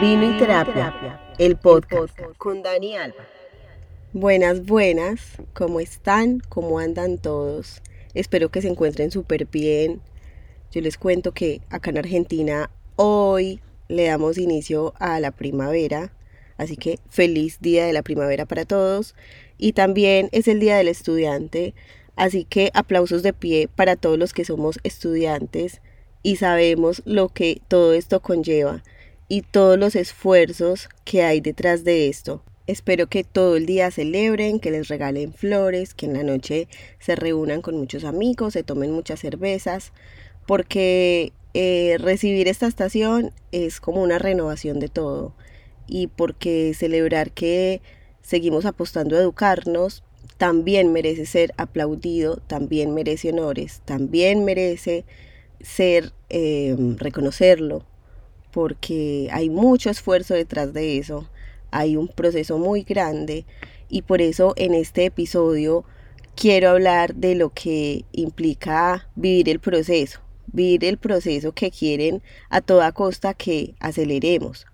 Vino y Terapia, el podcast con Dani Alba. Buenas, buenas, ¿cómo están? ¿Cómo andan todos? Espero que se encuentren súper bien. Yo les cuento que acá en Argentina hoy le damos inicio a la primavera, así que feliz día de la primavera para todos. Y también es el día del estudiante, así que aplausos de pie para todos los que somos estudiantes y sabemos lo que todo esto conlleva y todos los esfuerzos que hay detrás de esto. Espero que todo el día celebren, que les regalen flores, que en la noche se reúnan con muchos amigos, se tomen muchas cervezas, porque eh, recibir esta estación es como una renovación de todo y porque celebrar que seguimos apostando a educarnos también merece ser aplaudido, también merece honores, también merece ser eh, reconocerlo porque hay mucho esfuerzo detrás de eso, hay un proceso muy grande y por eso en este episodio quiero hablar de lo que implica vivir el proceso, vivir el proceso que quieren a toda costa que aceleremos,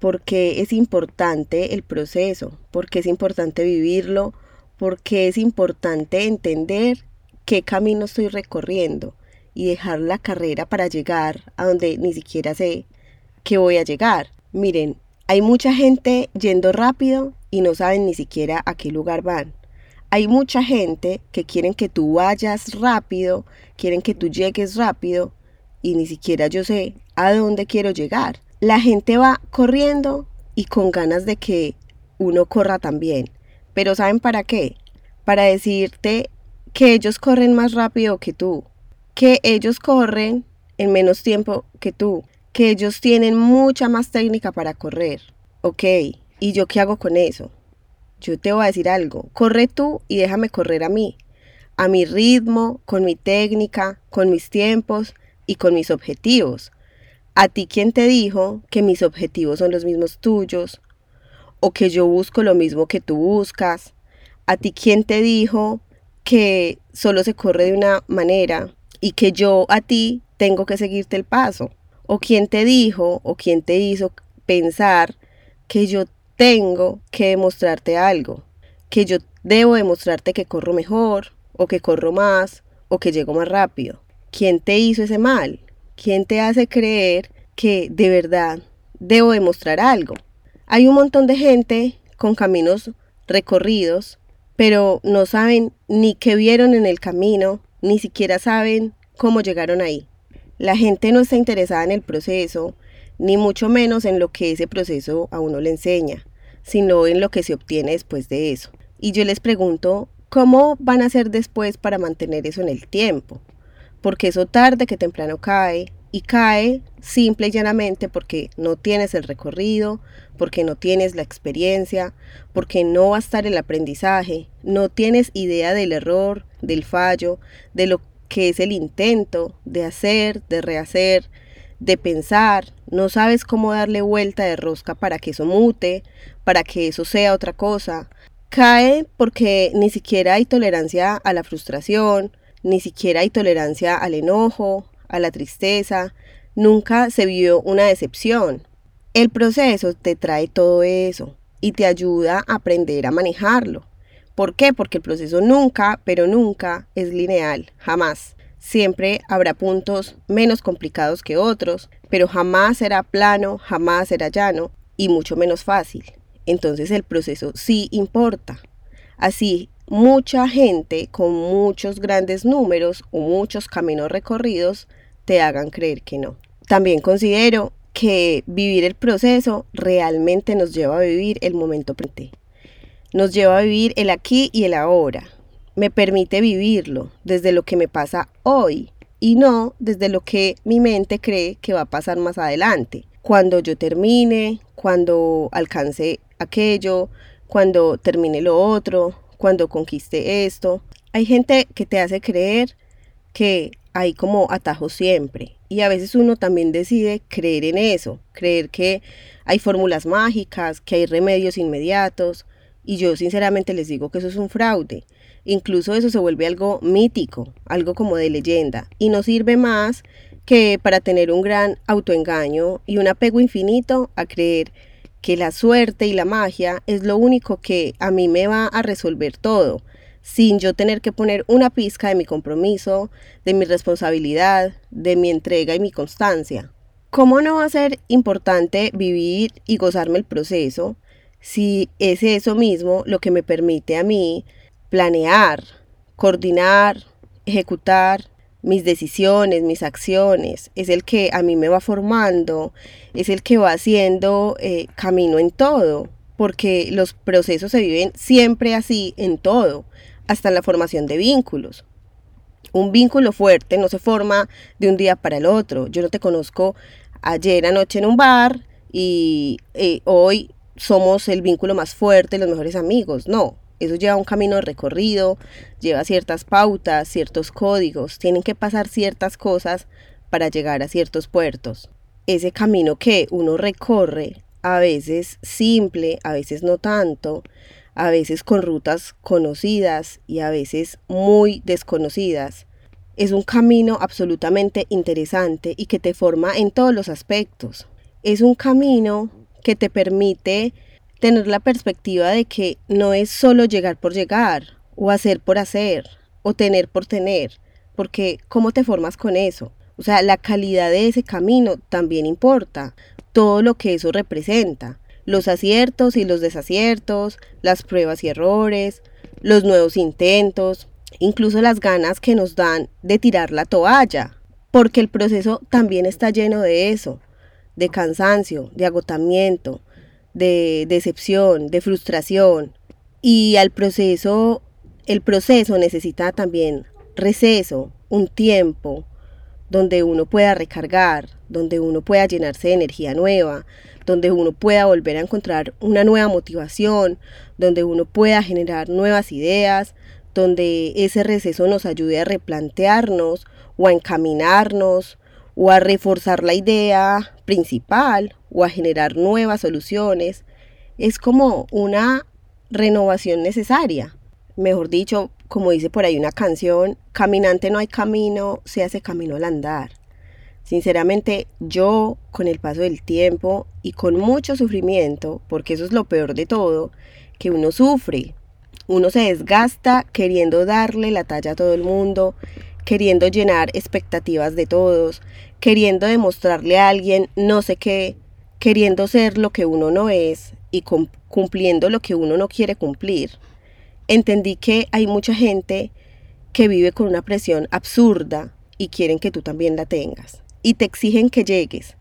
porque es importante el proceso, porque es importante vivirlo, porque es importante entender qué camino estoy recorriendo y dejar la carrera para llegar a donde ni siquiera sé que voy a llegar. Miren, hay mucha gente yendo rápido y no saben ni siquiera a qué lugar van. Hay mucha gente que quieren que tú vayas rápido, quieren que tú llegues rápido y ni siquiera yo sé a dónde quiero llegar. La gente va corriendo y con ganas de que uno corra también. Pero ¿saben para qué? Para decirte que ellos corren más rápido que tú, que ellos corren en menos tiempo que tú, que ellos tienen mucha más técnica para correr. Ok, ¿y yo qué hago con eso? Yo te voy a decir algo, corre tú y déjame correr a mí, a mi ritmo, con mi técnica, con mis tiempos y con mis objetivos. ¿A ti quién te dijo que mis objetivos son los mismos tuyos? ¿O que yo busco lo mismo que tú buscas? ¿A ti quién te dijo que solo se corre de una manera y que yo a ti tengo que seguirte el paso? ¿O quién te dijo o quién te hizo pensar que yo tengo que demostrarte algo? Que yo debo demostrarte que corro mejor o que corro más o que llego más rápido. ¿Quién te hizo ese mal? ¿Quién te hace creer que de verdad debo demostrar algo? Hay un montón de gente con caminos recorridos, pero no saben ni qué vieron en el camino, ni siquiera saben cómo llegaron ahí. La gente no está interesada en el proceso, ni mucho menos en lo que ese proceso a uno le enseña, sino en lo que se obtiene después de eso. Y yo les pregunto, ¿cómo van a hacer después para mantener eso en el tiempo? Porque eso tarde que temprano cae, y cae simple y llanamente porque no tienes el recorrido, porque no tienes la experiencia, porque no va a estar el aprendizaje, no tienes idea del error, del fallo, de lo que es el intento de hacer, de rehacer, de pensar, no sabes cómo darle vuelta de rosca para que eso mute, para que eso sea otra cosa. Cae porque ni siquiera hay tolerancia a la frustración, ni siquiera hay tolerancia al enojo, a la tristeza, nunca se vio una decepción. El proceso te trae todo eso y te ayuda a aprender a manejarlo. ¿Por qué? Porque el proceso nunca, pero nunca es lineal, jamás. Siempre habrá puntos menos complicados que otros, pero jamás será plano, jamás será llano y mucho menos fácil. Entonces el proceso sí importa. Así, mucha gente con muchos grandes números o muchos caminos recorridos te hagan creer que no. También considero que vivir el proceso realmente nos lleva a vivir el momento presente nos lleva a vivir el aquí y el ahora. Me permite vivirlo desde lo que me pasa hoy y no desde lo que mi mente cree que va a pasar más adelante. Cuando yo termine, cuando alcance aquello, cuando termine lo otro, cuando conquiste esto. Hay gente que te hace creer que hay como atajos siempre. Y a veces uno también decide creer en eso, creer que hay fórmulas mágicas, que hay remedios inmediatos, y yo sinceramente les digo que eso es un fraude. Incluso eso se vuelve algo mítico, algo como de leyenda. Y no sirve más que para tener un gran autoengaño y un apego infinito a creer que la suerte y la magia es lo único que a mí me va a resolver todo, sin yo tener que poner una pizca de mi compromiso, de mi responsabilidad, de mi entrega y mi constancia. ¿Cómo no va a ser importante vivir y gozarme el proceso si es eso mismo lo que me permite a mí planear, coordinar, ejecutar mis decisiones, mis acciones, es el que a mí me va formando, es el que va haciendo eh, camino en todo, porque los procesos se viven siempre así en todo, hasta en la formación de vínculos. Un vínculo fuerte no se forma de un día para el otro. Yo no te conozco ayer anoche en un bar y eh, hoy somos el vínculo más fuerte, los mejores amigos. No, eso lleva un camino recorrido, lleva ciertas pautas, ciertos códigos, tienen que pasar ciertas cosas para llegar a ciertos puertos. Ese camino que uno recorre, a veces simple, a veces no tanto, a veces con rutas conocidas y a veces muy desconocidas, es un camino absolutamente interesante y que te forma en todos los aspectos. Es un camino que te permite tener la perspectiva de que no es solo llegar por llegar, o hacer por hacer, o tener por tener, porque ¿cómo te formas con eso? O sea, la calidad de ese camino también importa, todo lo que eso representa, los aciertos y los desaciertos, las pruebas y errores, los nuevos intentos, incluso las ganas que nos dan de tirar la toalla, porque el proceso también está lleno de eso, de cansancio, de agotamiento, de decepción, de frustración. Y al proceso, el proceso necesita también receso, un tiempo donde uno pueda recargar, donde uno pueda llenarse de energía nueva, donde uno pueda volver a encontrar una nueva motivación, donde uno pueda generar nuevas ideas, donde ese receso nos ayude a replantearnos o a encaminarnos o a reforzar la idea principal o a generar nuevas soluciones. Es como una renovación necesaria. Mejor dicho, como dice por ahí una canción, caminante no hay camino, se hace camino al andar. Sinceramente, yo con el paso del tiempo y con mucho sufrimiento, porque eso es lo peor de todo, que uno sufre, uno se desgasta queriendo darle la talla a todo el mundo, queriendo llenar expectativas de todos, queriendo demostrarle a alguien no sé qué, queriendo ser lo que uno no es y cumpliendo lo que uno no quiere cumplir. Entendí que hay mucha gente que vive con una presión absurda y quieren que tú también la tengas. Y te exigen que llegues.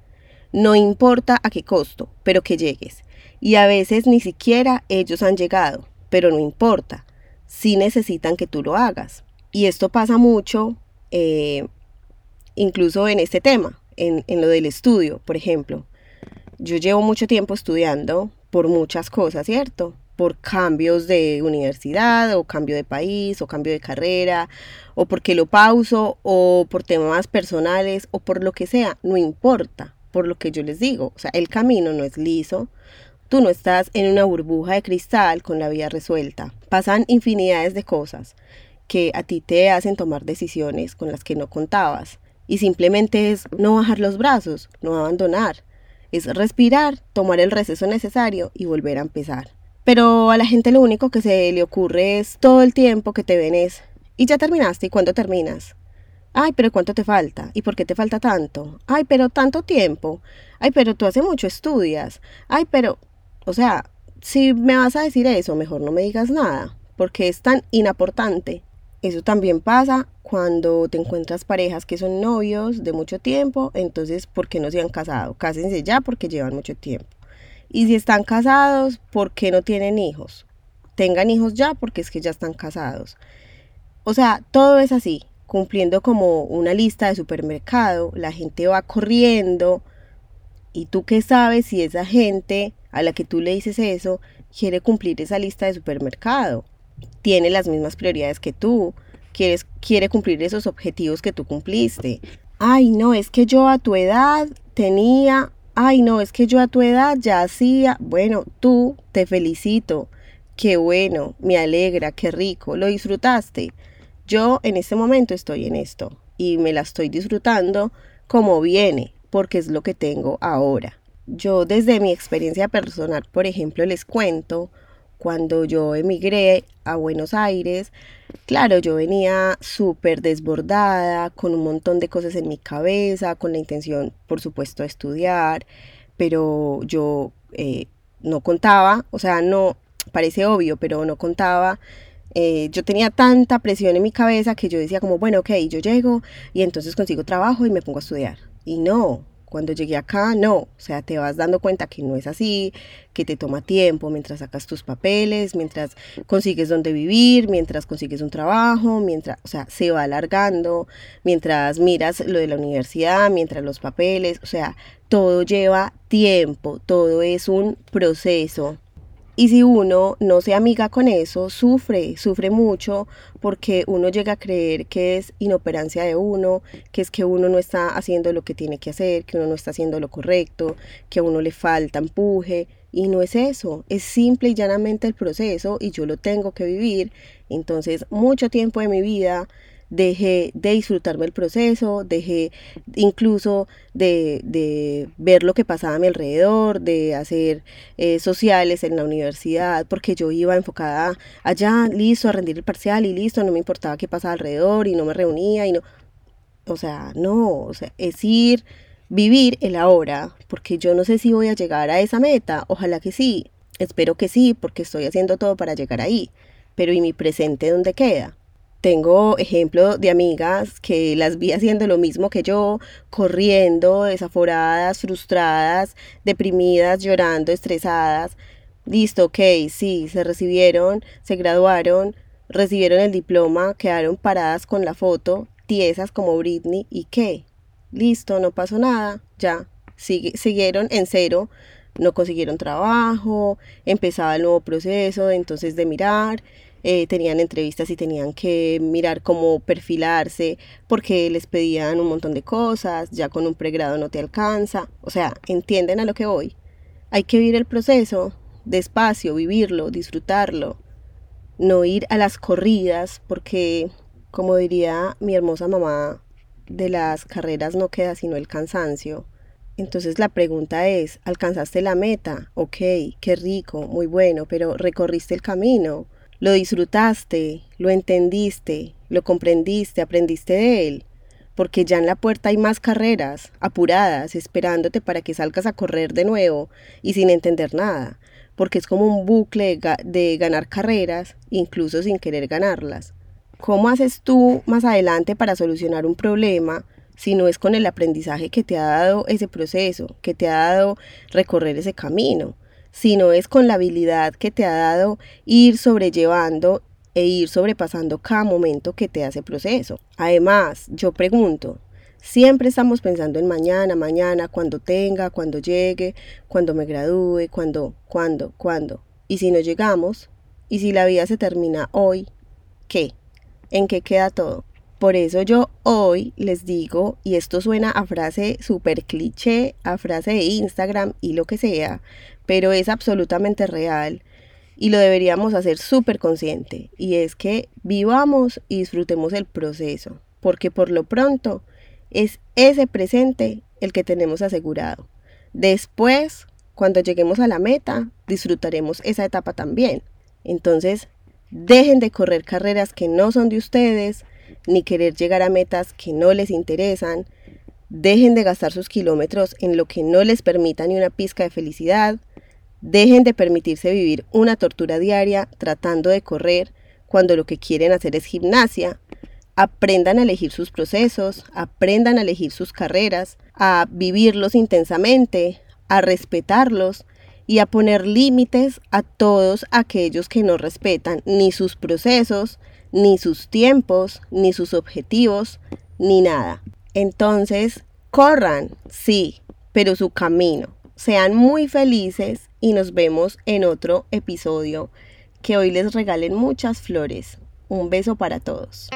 No importa a qué costo, pero que llegues. Y a veces ni siquiera ellos han llegado, pero no importa. Sí necesitan que tú lo hagas. Y esto pasa mucho eh, incluso en este tema, en, en lo del estudio, por ejemplo. Yo llevo mucho tiempo estudiando por muchas cosas, ¿cierto? por cambios de universidad o cambio de país o cambio de carrera o porque lo pauso o por temas personales o por lo que sea, no importa, por lo que yo les digo, o sea, el camino no es liso, tú no estás en una burbuja de cristal con la vida resuelta, pasan infinidades de cosas que a ti te hacen tomar decisiones con las que no contabas y simplemente es no bajar los brazos, no abandonar, es respirar, tomar el receso necesario y volver a empezar. Pero a la gente lo único que se le ocurre es todo el tiempo que te ven es, y ya terminaste, ¿y cuándo terminas? Ay, pero ¿cuánto te falta? ¿Y por qué te falta tanto? Ay, pero tanto tiempo. Ay, pero tú hace mucho estudias. Ay, pero, o sea, si me vas a decir eso, mejor no me digas nada, porque es tan inaportante. Eso también pasa cuando te encuentras parejas que son novios de mucho tiempo, entonces, ¿por qué no se han casado? Cásense ya porque llevan mucho tiempo. Y si están casados, ¿por qué no tienen hijos? Tengan hijos ya porque es que ya están casados. O sea, todo es así, cumpliendo como una lista de supermercado, la gente va corriendo y tú qué sabes si esa gente a la que tú le dices eso quiere cumplir esa lista de supermercado tiene las mismas prioridades que tú, quieres, quiere cumplir esos objetivos que tú cumpliste. Ay, no, es que yo a tu edad tenía, ay, no, es que yo a tu edad ya hacía, bueno, tú te felicito, qué bueno, me alegra, qué rico, lo disfrutaste. Yo en este momento estoy en esto y me la estoy disfrutando como viene, porque es lo que tengo ahora. Yo desde mi experiencia personal, por ejemplo, les cuento, cuando yo emigré a Buenos Aires, claro, yo venía súper desbordada, con un montón de cosas en mi cabeza, con la intención, por supuesto, de estudiar, pero yo eh, no contaba, o sea, no, parece obvio, pero no contaba eh, yo tenía tanta presión en mi cabeza que yo decía como, bueno, ok, yo llego y entonces consigo trabajo y me pongo a estudiar. Y no, cuando llegué acá, no, o sea, te vas dando cuenta que no es así, que te toma tiempo mientras sacas tus papeles, mientras consigues donde vivir, mientras consigues un trabajo, mientras, o sea, se va alargando, mientras miras lo de la universidad, mientras los papeles, o sea, todo lleva tiempo, todo es un proceso. Y si uno no se amiga con eso, sufre, sufre mucho porque uno llega a creer que es inoperancia de uno, que es que uno no está haciendo lo que tiene que hacer, que uno no está haciendo lo correcto, que a uno le falta empuje. Y no es eso, es simple y llanamente el proceso y yo lo tengo que vivir. Entonces, mucho tiempo de mi vida dejé de disfrutarme el proceso, dejé incluso de, ver lo que pasaba a mi alrededor, de hacer eh, sociales en la universidad, porque yo iba enfocada allá, listo, a rendir el parcial y listo, no me importaba qué pasaba alrededor y no me reunía y no, o sea, no, o sea, es ir, vivir el ahora, porque yo no sé si voy a llegar a esa meta, ojalá que sí, espero que sí, porque estoy haciendo todo para llegar ahí, pero ¿y mi presente dónde queda? Tengo ejemplo de amigas que las vi haciendo lo mismo que yo, corriendo, desaforadas, frustradas, deprimidas, llorando, estresadas. Listo, ok, sí, se recibieron, se graduaron, recibieron el diploma, quedaron paradas con la foto, tiesas como Britney, ¿y qué? Listo, no pasó nada, ya, siguieron en cero, no consiguieron trabajo, empezaba el nuevo proceso entonces de mirar eh, tenían entrevistas y tenían que mirar cómo perfilarse porque les pedían un montón de cosas, ya con un pregrado no te alcanza, o sea, entienden a lo que voy. Hay que vivir el proceso despacio, vivirlo, disfrutarlo, no ir a las corridas porque, como diría mi hermosa mamá, de las carreras no queda sino el cansancio. Entonces la pregunta es, ¿alcanzaste la meta? Ok, qué rico, muy bueno, pero ¿recorriste el camino? Lo disfrutaste, lo entendiste, lo comprendiste, aprendiste de él, porque ya en la puerta hay más carreras, apuradas, esperándote para que salgas a correr de nuevo y sin entender nada, porque es como un bucle de ganar carreras, incluso sin querer ganarlas. ¿Cómo haces tú más adelante para solucionar un problema si no es con el aprendizaje que te ha dado ese proceso, que te ha dado recorrer ese camino? Sino es con la habilidad que te ha dado ir sobrellevando e ir sobrepasando cada momento que te hace proceso. Además, yo pregunto, siempre estamos pensando en mañana, mañana, cuando tenga, cuando llegue, cuando me gradúe, cuando, cuando, cuando. Y si no llegamos, y si la vida se termina hoy, ¿qué? ¿En qué queda todo? Por eso yo hoy les digo, y esto suena a frase súper cliché, a frase de Instagram y lo que sea, pero es absolutamente real y lo deberíamos hacer súper consciente, y es que vivamos y disfrutemos el proceso, porque por lo pronto es ese presente el que tenemos asegurado. Después, cuando lleguemos a la meta, disfrutaremos esa etapa también. Entonces, dejen de correr carreras que no son de ustedes, ni querer llegar a metas que no les interesan. Dejen de gastar sus kilómetros en lo que no les permita ni una pizca de felicidad. Dejen de permitirse vivir una tortura diaria tratando de correr cuando lo que quieren hacer es gimnasia. Aprendan a elegir sus procesos, aprendan a elegir sus carreras, a vivirlos intensamente, a respetarlos y a poner límites a todos aquellos que no respetan ni sus procesos, ni sus tiempos, ni sus objetivos, ni nada. Entonces, corran, sí, pero su camino. Sean muy felices y nos vemos en otro episodio. Que hoy les regalen muchas flores. Un beso para todos.